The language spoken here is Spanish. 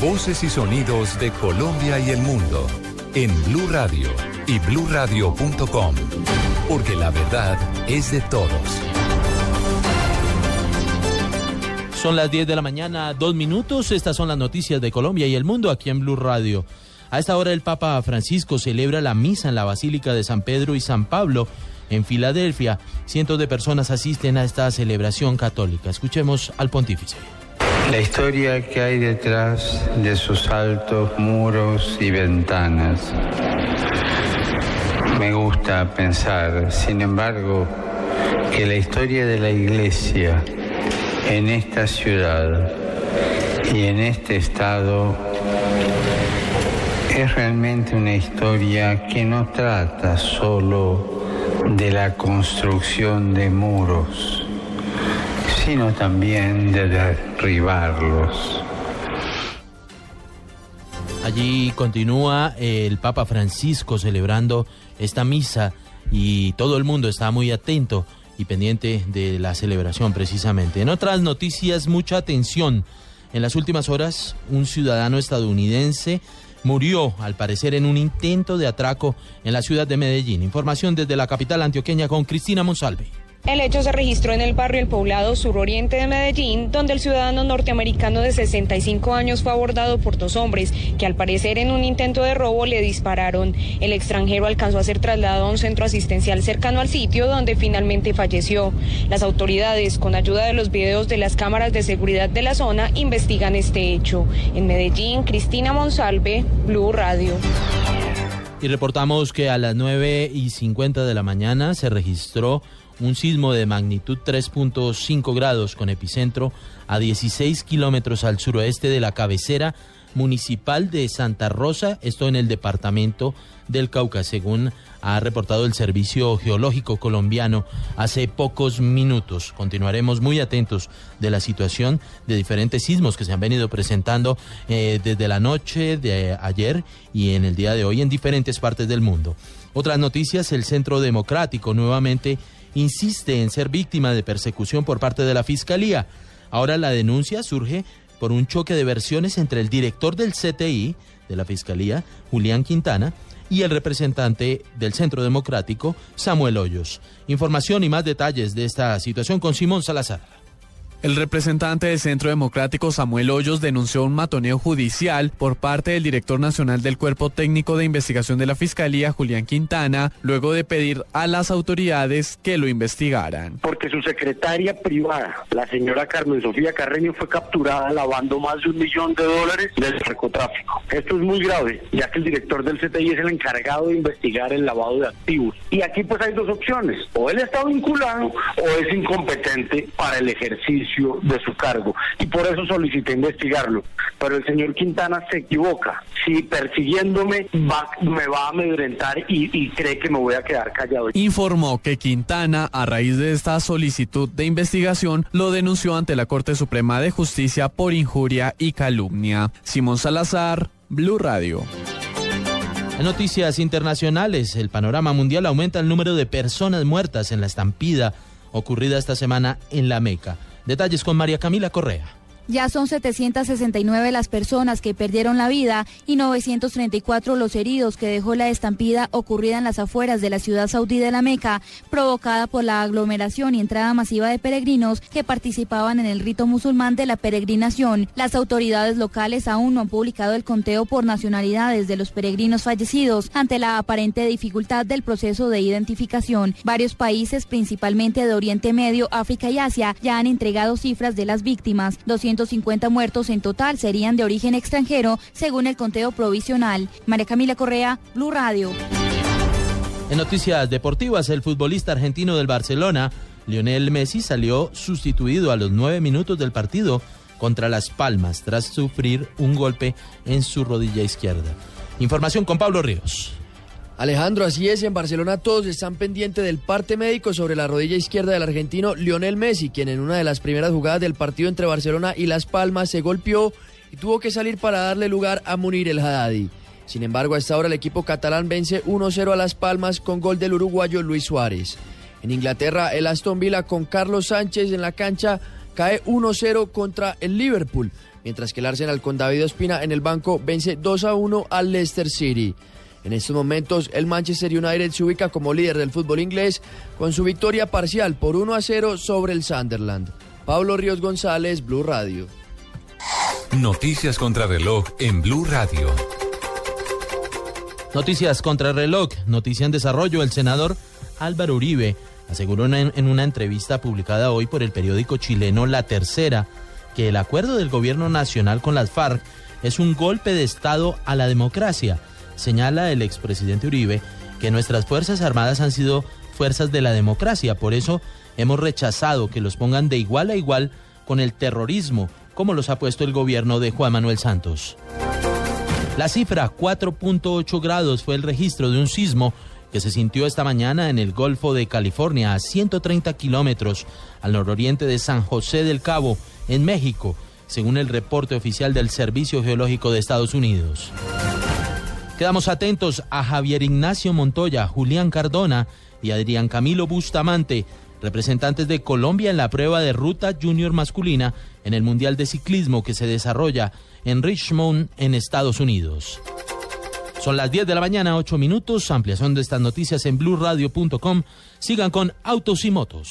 Voces y sonidos de Colombia y el mundo en Blue Radio y bluradio.com, porque la verdad es de todos. Son las 10 de la mañana, dos minutos. Estas son las noticias de Colombia y el mundo aquí en Blue Radio. A esta hora el Papa Francisco celebra la misa en la Basílica de San Pedro y San Pablo en Filadelfia. Cientos de personas asisten a esta celebración católica. Escuchemos al pontífice. La historia que hay detrás de sus altos muros y ventanas. Me gusta pensar, sin embargo, que la historia de la iglesia en esta ciudad y en este estado es realmente una historia que no trata solo de la construcción de muros, sino también de derribarlos. Allí continúa el Papa Francisco celebrando esta misa y todo el mundo está muy atento y pendiente de la celebración precisamente. En otras noticias, mucha atención. En las últimas horas, un ciudadano estadounidense murió, al parecer, en un intento de atraco en la ciudad de Medellín. Información desde la capital antioqueña con Cristina Monsalve. El hecho se registró en el barrio El Poblado suroriente de Medellín, donde el ciudadano norteamericano de 65 años fue abordado por dos hombres que al parecer en un intento de robo le dispararon. El extranjero alcanzó a ser trasladado a un centro asistencial cercano al sitio donde finalmente falleció. Las autoridades, con ayuda de los videos de las cámaras de seguridad de la zona, investigan este hecho. En Medellín, Cristina Monsalve, Blue Radio. Y reportamos que a las 9 y 50 de la mañana se registró un sismo de magnitud 3.5 grados con epicentro a 16 kilómetros al suroeste de la cabecera municipal de Santa Rosa, esto en el departamento del Cauca, según ha reportado el Servicio Geológico Colombiano hace pocos minutos. Continuaremos muy atentos de la situación de diferentes sismos que se han venido presentando eh, desde la noche de ayer y en el día de hoy en diferentes partes del mundo. Otras noticias, el Centro Democrático nuevamente insiste en ser víctima de persecución por parte de la Fiscalía. Ahora la denuncia surge por un choque de versiones entre el director del CTI de la Fiscalía, Julián Quintana, y el representante del Centro Democrático, Samuel Hoyos. Información y más detalles de esta situación con Simón Salazar. El representante del Centro Democrático Samuel Hoyos denunció un matoneo judicial por parte del director nacional del Cuerpo Técnico de Investigación de la Fiscalía, Julián Quintana, luego de pedir a las autoridades que lo investigaran. Porque su secretaria privada, la señora Carmen Sofía Carreño, fue capturada lavando más de un millón de dólares del narcotráfico. Esto es muy grave, ya que el director del CTI es el encargado de investigar el lavado de activos. Y aquí pues hay dos opciones, o él está vinculado o es incompetente para el ejercicio de su cargo y por eso solicité investigarlo. Pero el señor Quintana se equivoca. Si persiguiéndome va, me va a amedrentar y, y cree que me voy a quedar callado. Informó que Quintana, a raíz de esta solicitud de investigación, lo denunció ante la Corte Suprema de Justicia por injuria y calumnia. Simón Salazar, Blue Radio. En noticias internacionales, el panorama mundial aumenta el número de personas muertas en la estampida ocurrida esta semana en la Meca. Detalles con María Camila Correa. Ya son 769 las personas que perdieron la vida y 934 los heridos que dejó la estampida ocurrida en las afueras de la ciudad saudí de la Meca, provocada por la aglomeración y entrada masiva de peregrinos que participaban en el rito musulmán de la peregrinación. Las autoridades locales aún no han publicado el conteo por nacionalidades de los peregrinos fallecidos ante la aparente dificultad del proceso de identificación. Varios países, principalmente de Oriente Medio, África y Asia, ya han entregado cifras de las víctimas. 200 150 muertos en total serían de origen extranjero, según el conteo provisional. María Camila Correa, Blue Radio. En noticias deportivas, el futbolista argentino del Barcelona, Lionel Messi, salió sustituido a los nueve minutos del partido contra Las Palmas tras sufrir un golpe en su rodilla izquierda. Información con Pablo Ríos. Alejandro, así es, en Barcelona todos están pendientes del parte médico sobre la rodilla izquierda del argentino Lionel Messi, quien en una de las primeras jugadas del partido entre Barcelona y Las Palmas se golpeó y tuvo que salir para darle lugar a Munir el Haddadi. Sin embargo, a esta hora el equipo catalán vence 1-0 a Las Palmas con gol del uruguayo Luis Suárez. En Inglaterra, el Aston Villa con Carlos Sánchez en la cancha cae 1-0 contra el Liverpool, mientras que el Arsenal con David Ospina en el banco vence 2-1 al Leicester City. En estos momentos, el Manchester United se ubica como líder del fútbol inglés con su victoria parcial por 1 a 0 sobre el Sunderland. Pablo Ríos González, Blue Radio. Noticias contra reloj en Blue Radio. Noticias contra reloj, noticia en desarrollo. El senador Álvaro Uribe aseguró en una entrevista publicada hoy por el periódico chileno La Tercera que el acuerdo del gobierno nacional con las FARC es un golpe de Estado a la democracia señala el expresidente Uribe que nuestras Fuerzas Armadas han sido fuerzas de la democracia, por eso hemos rechazado que los pongan de igual a igual con el terrorismo, como los ha puesto el gobierno de Juan Manuel Santos. La cifra 4.8 grados fue el registro de un sismo que se sintió esta mañana en el Golfo de California, a 130 kilómetros al nororiente de San José del Cabo, en México, según el reporte oficial del Servicio Geológico de Estados Unidos. Quedamos atentos a Javier Ignacio Montoya, Julián Cardona y Adrián Camilo Bustamante, representantes de Colombia en la prueba de ruta junior masculina en el Mundial de Ciclismo que se desarrolla en Richmond, en Estados Unidos. Son las 10 de la mañana, 8 minutos. Ampliación de estas noticias en blueradio.com. Sigan con Autos y Motos.